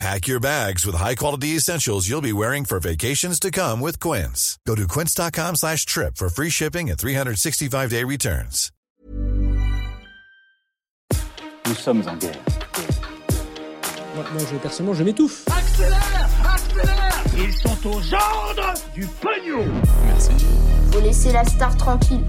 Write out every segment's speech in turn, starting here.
Pack your bags with high-quality essentials you'll be wearing for vacations to come with Quince. Go to quince.com slash trip for free shipping and 365-day returns. Nous sommes en guerre. Moi, moi, je, personnellement, je m'étouffe. Accélère Accélère Ils sont aux ordres du pognon Merci. Faut laisser la star tranquille.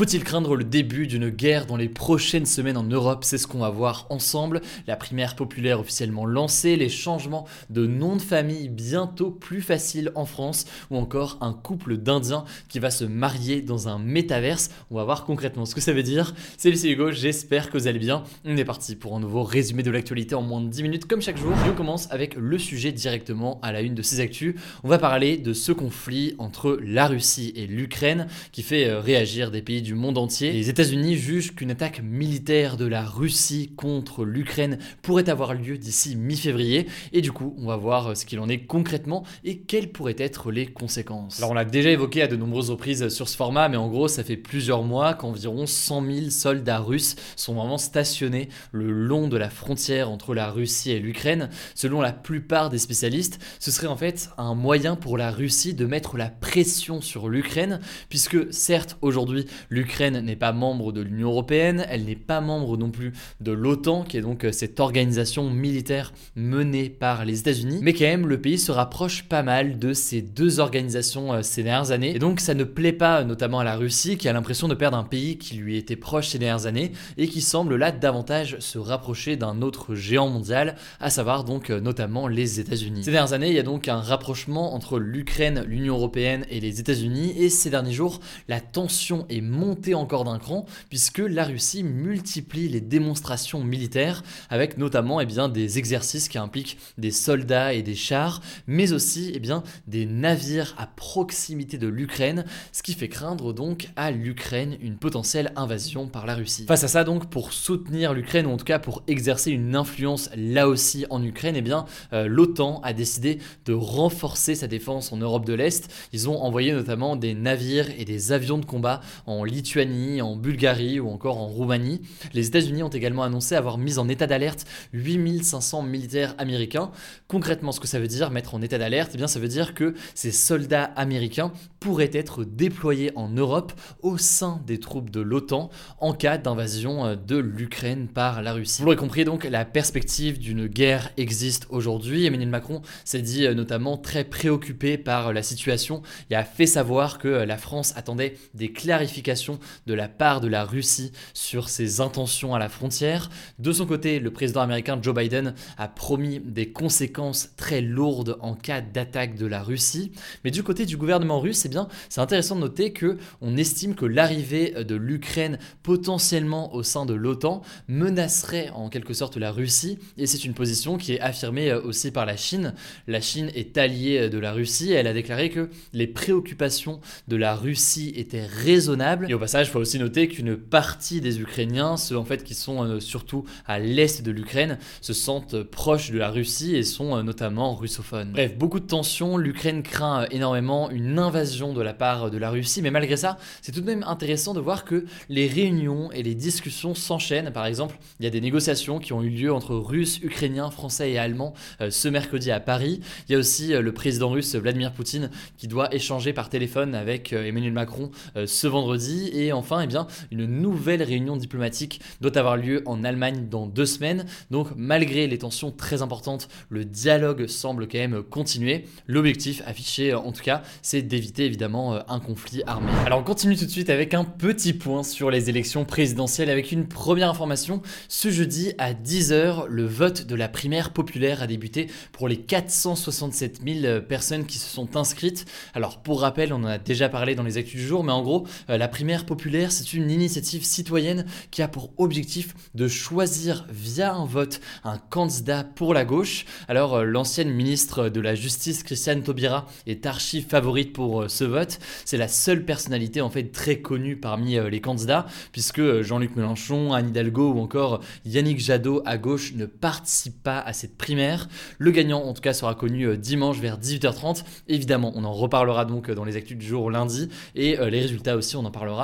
Faut-il craindre le début d'une guerre dans les prochaines semaines en Europe? C'est ce qu'on va voir ensemble. La primaire populaire officiellement lancée, les changements de nom de famille bientôt plus faciles en France, ou encore un couple d'Indiens qui va se marier dans un métaverse. On va voir concrètement ce que ça veut dire. Salut, c'est Hugo, j'espère que vous allez bien. On est parti pour un nouveau résumé de l'actualité en moins de 10 minutes comme chaque jour. Et on commence avec le sujet directement à la une de ces actus. On va parler de ce conflit entre la Russie et l'Ukraine qui fait euh, réagir des pays du monde entier. Les États-Unis jugent qu'une attaque militaire de la Russie contre l'Ukraine pourrait avoir lieu d'ici mi-février. Et du coup, on va voir ce qu'il en est concrètement et quelles pourraient être les conséquences. Alors, on l'a déjà évoqué à de nombreuses reprises sur ce format, mais en gros, ça fait plusieurs mois qu'environ 100 000 soldats russes sont vraiment stationnés le long de la frontière entre la Russie et l'Ukraine. Selon la plupart des spécialistes, ce serait en fait un moyen pour la Russie de mettre la pression sur l'Ukraine, puisque certes, aujourd'hui, l'Ukraine n'est pas membre de l'Union européenne, elle n'est pas membre non plus de l'OTAN, qui est donc euh, cette organisation militaire menée par les États-Unis, mais quand même, le pays se rapproche pas mal de ces deux organisations euh, ces dernières années, et donc ça ne plaît pas notamment à la Russie, qui a l'impression de perdre un pays qui lui était proche ces dernières années, et qui semble là davantage se rapprocher d'un autre géant mondial, à savoir donc euh, notamment les États-Unis. Ces dernières années, il y a donc un rapprochement entre l'Ukraine, l'Union européenne et les États-Unis, et ces derniers jours, la tension est montée encore d'un cran, puisque la Russie multiplie les démonstrations militaires, avec notamment eh bien, des exercices qui impliquent des soldats et des chars, mais aussi eh bien, des navires à proximité de l'Ukraine, ce qui fait craindre donc à l'Ukraine une potentielle invasion par la Russie. Face à ça donc, pour soutenir l'Ukraine, ou en tout cas pour exercer une influence là aussi en Ukraine, eh bien, euh, l'OTAN a décidé de renforcer sa défense en Europe de l'Est. Ils ont envoyé notamment des navires et des avions de combat en Lituanie, en Bulgarie ou encore en Roumanie. Les États-Unis ont également annoncé avoir mis en état d'alerte 8500 militaires américains. Concrètement, ce que ça veut dire, mettre en état d'alerte, eh bien, ça veut dire que ces soldats américains pourraient être déployés en Europe au sein des troupes de l'OTAN en cas d'invasion euh, de l'Ukraine par la Russie. Vous l'aurez compris, donc, la perspective d'une guerre existe aujourd'hui. Emmanuel Macron s'est dit euh, notamment très préoccupé par la situation et a fait savoir que euh, la France attendait des clarifications de la part de la Russie sur ses intentions à la frontière. De son côté, le président américain Joe Biden a promis des conséquences très lourdes en cas d'attaque de la Russie. Mais du côté du gouvernement russe, eh bien, c'est intéressant de noter que on estime que l'arrivée de l'Ukraine potentiellement au sein de l'OTAN menacerait en quelque sorte la Russie et c'est une position qui est affirmée euh, aussi par la Chine. La Chine est alliée de la Russie elle a déclaré que les préoccupations de la Russie étaient raisonnables et au passage, il faut aussi noter qu'une partie des Ukrainiens, ceux en fait qui sont euh, surtout à l'est de l'Ukraine, se sentent proches de la Russie et sont euh, notamment russophones. Bref, beaucoup de tensions, l'Ukraine craint euh, énormément une invasion de la part de la Russie, mais malgré ça, c'est tout de même intéressant de voir que les réunions et les discussions s'enchaînent. Par exemple, il y a des négociations qui ont eu lieu entre Russes, Ukrainiens, Français et Allemands ce mercredi à Paris. Il y a aussi le président russe Vladimir Poutine qui doit échanger par téléphone avec Emmanuel Macron ce vendredi et enfin, eh bien, une nouvelle réunion diplomatique doit avoir lieu en Allemagne dans deux semaines. Donc, malgré les tensions très importantes, le dialogue semble quand même continuer. L'objectif affiché, en tout cas, c'est d'éviter évidemment euh, un conflit armé. Alors, on continue tout de suite avec un petit point sur les élections présidentielles avec une première information. Ce jeudi à 10h, le vote de la primaire populaire a débuté pour les 467 000 personnes qui se sont inscrites. Alors, pour rappel, on en a déjà parlé dans les actus du jour, mais en gros, euh, la primaire populaire, c'est une initiative citoyenne qui a pour objectif de choisir via un vote un candidat pour la gauche. Alors euh, l'ancienne ministre de la Justice, Christiane Taubira, est archi favorite pour euh, ce vote. C'est la seule personnalité en fait très connue parmi euh, les candidats, puisque Jean-Luc Mélenchon, Anne Hidalgo ou encore Yannick Jadot à gauche ne participent pas à cette primaire. Le gagnant en tout cas sera connu dimanche vers 18h30. Évidemment, on en reparlera donc dans les actus du jour lundi et les résultats aussi, on en parlera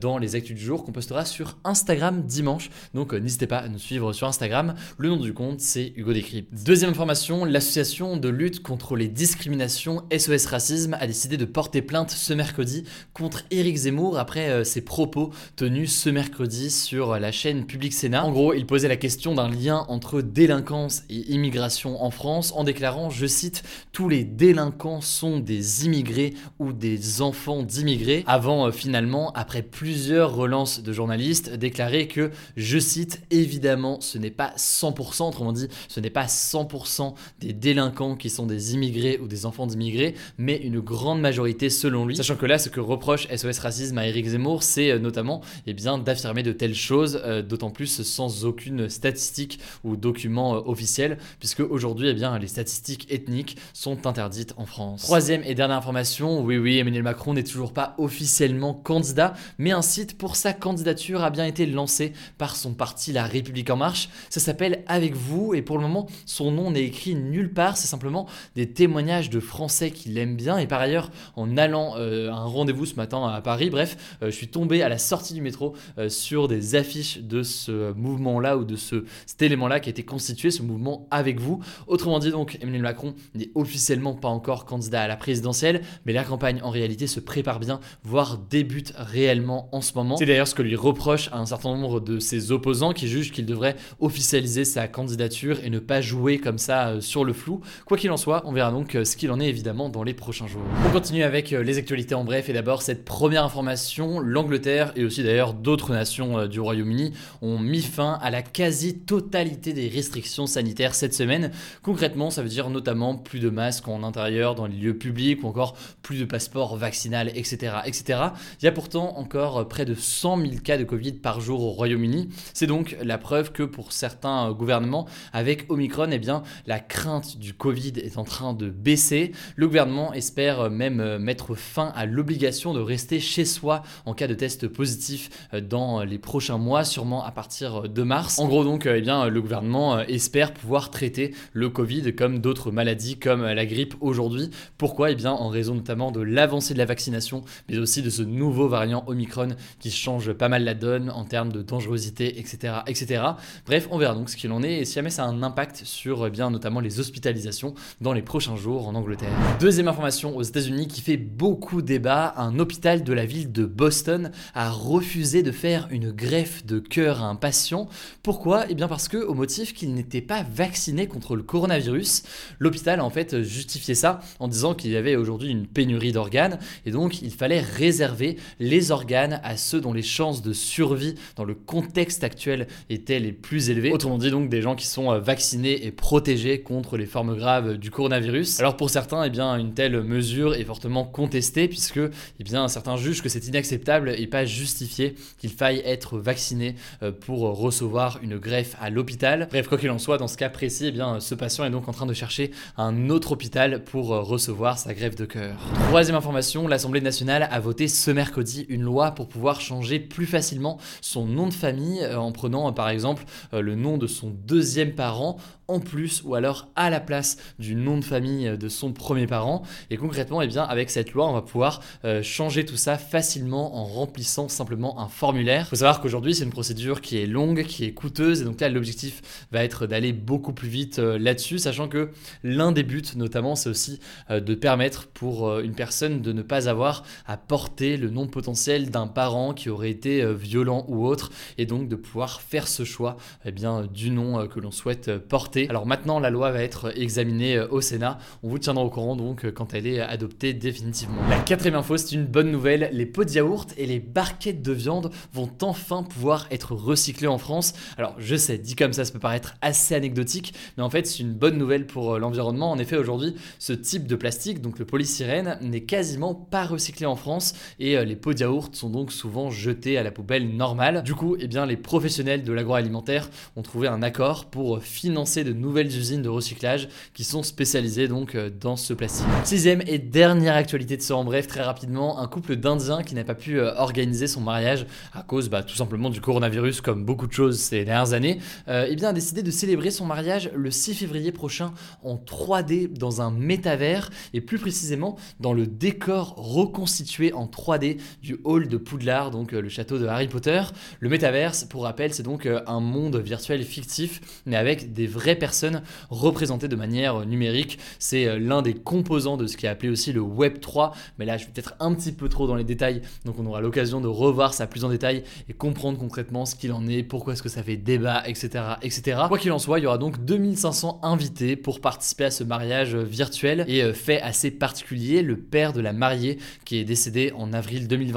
dans les actus du jour qu'on postera sur Instagram dimanche. Donc n'hésitez pas à nous suivre sur Instagram. Le nom du compte, c'est Hugo Décrypte. Deuxième information, l'association de lutte contre les discriminations SOS Racisme a décidé de porter plainte ce mercredi contre Éric Zemmour après euh, ses propos tenus ce mercredi sur la chaîne Public Sénat. En gros, il posait la question d'un lien entre délinquance et immigration en France en déclarant, je cite, tous les délinquants sont des immigrés ou des enfants d'immigrés, avant euh, finalement, après plusieurs relances de journalistes, déclarer que, je cite, évidemment, ce n'est pas 100%, autrement dit, ce n'est pas 100% des délinquants qui sont des immigrés ou des enfants d'immigrés, mais une grande majorité selon lui. Sachant que là, ce que reproche SOS Racisme à Eric Zemmour, c'est euh, notamment eh bien, d'affirmer de telles choses, euh, d'autant plus sans aucune statistique ou document euh, officiel, puisque aujourd'hui, eh bien, les statistiques ethniques sont interdites en France. Troisième et dernière information, oui, oui, Emmanuel Macron n'est toujours pas officiellement candidat, mais un site pour sa candidature a bien été lancé par son parti La République En Marche. Ça s'appelle Avec vous, et pour le moment, son nom n'est écrit nulle part, c'est simplement des témoignages de Français qui l'aiment bien. Et par ailleurs, en allant euh, à un rendez-vous ce matin à Paris, bref, euh, je suis tombé à la sortie du métro euh, sur des affiches de ce mouvement-là ou de ce, cet élément-là qui a été constitué, ce mouvement avec vous. Autrement dit, donc, Emmanuel Macron n'est officiellement pas encore candidat à la présidentielle, mais la campagne en réalité se prépare bien, voire débute réellement en ce moment. C'est d'ailleurs ce que lui reproche à un certain nombre de ses opposants qui jugent qu'il devrait officialiser sa candidature et ne pas jouer comme ça euh, sur le flou. Quoi qu'il en soit, on verra donc euh, ce qu'il en est évidemment dans les prochains jours. On continue avec euh, les actualités en bref et d'abord cette première information, l'Angleterre et aussi d'ailleurs d'autres nations du Royaume-Uni ont mis fin à la quasi-totalité des restrictions sanitaires cette semaine. Concrètement, ça veut dire notamment plus de masques en intérieur dans les lieux publics ou encore plus de passeports vaccinal, etc., etc. Il y a pourtant encore près de 100 000 cas de Covid par jour au Royaume-Uni. C'est donc la preuve que pour certains gouvernements, avec Omicron, eh bien, la crainte du Covid est en train de baisser. Le gouvernement espère même mettre fin à l'obligation de rester chez soi en cas de test positif dans les prochains mois, sûrement à partir de mars. En gros donc, eh bien, le gouvernement espère pouvoir traiter le Covid comme d'autres maladies comme la grippe aujourd'hui. Pourquoi? Eh bien, en raison notamment de l'avancée de la vaccination, mais aussi de ce nouveau variant Omicron qui change pas mal la donne en termes de dangerosité, etc., etc. Bref, on verra donc ce qu'il en est et si jamais ça a un impact sur eh bien notamment les hospitalisations dans les prochains jours en Angleterre. Deuxième information aux États-Unis qui fait beaucoup débat, un hôpital de la ville de Boston a refusé de faire une greffe de cœur à un patient. Pourquoi? Eh bien parce que au motif qu'il n'était pas vacciné contre le coronavirus, l'hôpital a en fait justifié ça en disant qu'il y avait aujourd'hui une pénurie d'organes et donc il fallait réserver les organes à ceux dont les chances de survie dans le contexte actuel étaient les plus élevées. Autrement dit donc des gens qui sont euh, vaccinés et protégés contre les formes graves du coronavirus. Alors pour certains, eh bien une telle mesure est fortement contestée puisque eh bien certains jugent que c'est inacceptable et pas justifié qu'il faille être vacciné euh, pour recevoir une greffe à l'hôpital. Bref, quoi qu'il en soit, dans ce cas précis, eh bien ce patient est donc en train de chercher un autre hôpital pour euh, recevoir sa greffe de cœur. Troisième information, l'Assemblée nationale a voté ce mercredi une loi pour pouvoir changer plus facilement son nom de famille en prenant par exemple le nom de son deuxième parent en plus ou alors à la place du nom de famille de son premier parent. Et concrètement, et eh bien, avec cette loi, on va pouvoir euh, changer tout ça facilement en remplissant simplement un formulaire. Il faut savoir qu'aujourd'hui, c'est une procédure qui est longue, qui est coûteuse, et donc là, l'objectif va être d'aller beaucoup plus vite euh, là-dessus, sachant que l'un des buts, notamment, c'est aussi euh, de permettre pour une personne de ne pas avoir à porter le nom potentiel d'un parent qui aurait été violent ou autre, et donc de pouvoir faire ce choix eh bien, du nom que l'on souhaite porter alors maintenant, la loi va être examinée euh, au Sénat. On vous tiendra au courant donc euh, quand elle est adoptée définitivement. La quatrième info, c'est une bonne nouvelle. Les pots de yaourt et les barquettes de viande vont enfin pouvoir être recyclés en France. Alors je sais, dit comme ça, ça peut paraître assez anecdotique, mais en fait c'est une bonne nouvelle pour euh, l'environnement. En effet, aujourd'hui, ce type de plastique, donc le polystyrène, n'est quasiment pas recyclé en France et les pots de sont donc souvent jetés à la poubelle normale. Du coup, eh bien, les professionnels de l'agroalimentaire ont trouvé un accord pour financer de nouvelles usines de recyclage qui sont spécialisées donc euh, dans ce plastique. Sixième et dernière actualité de ce en bref, très rapidement, un couple d'Indiens qui n'a pas pu euh, organiser son mariage à cause bah, tout simplement du coronavirus, comme beaucoup de choses ces dernières années, euh, eh bien, a décidé de célébrer son mariage le 6 février prochain en 3D dans un métavers et plus précisément dans le décor reconstitué en 3D du hall de Poudlard, donc le château de Harry Potter. Le métaverse, pour rappel, c'est donc un monde virtuel fictif, mais avec des vraies personnes représentées de manière numérique. C'est euh, l'un des composants de ce qui est appelé aussi le Web 3, mais là je vais peut-être un petit peu trop dans les détails, donc on aura l'occasion de revoir ça plus en détail et comprendre concrètement ce qu'il en est, pourquoi est-ce que ça fait débat, etc. etc. Quoi qu'il en soit, il y aura donc 2500 invités pour participer à ce mariage virtuel et euh, fait assez particulier, le père de la mariée qui est décédé en avril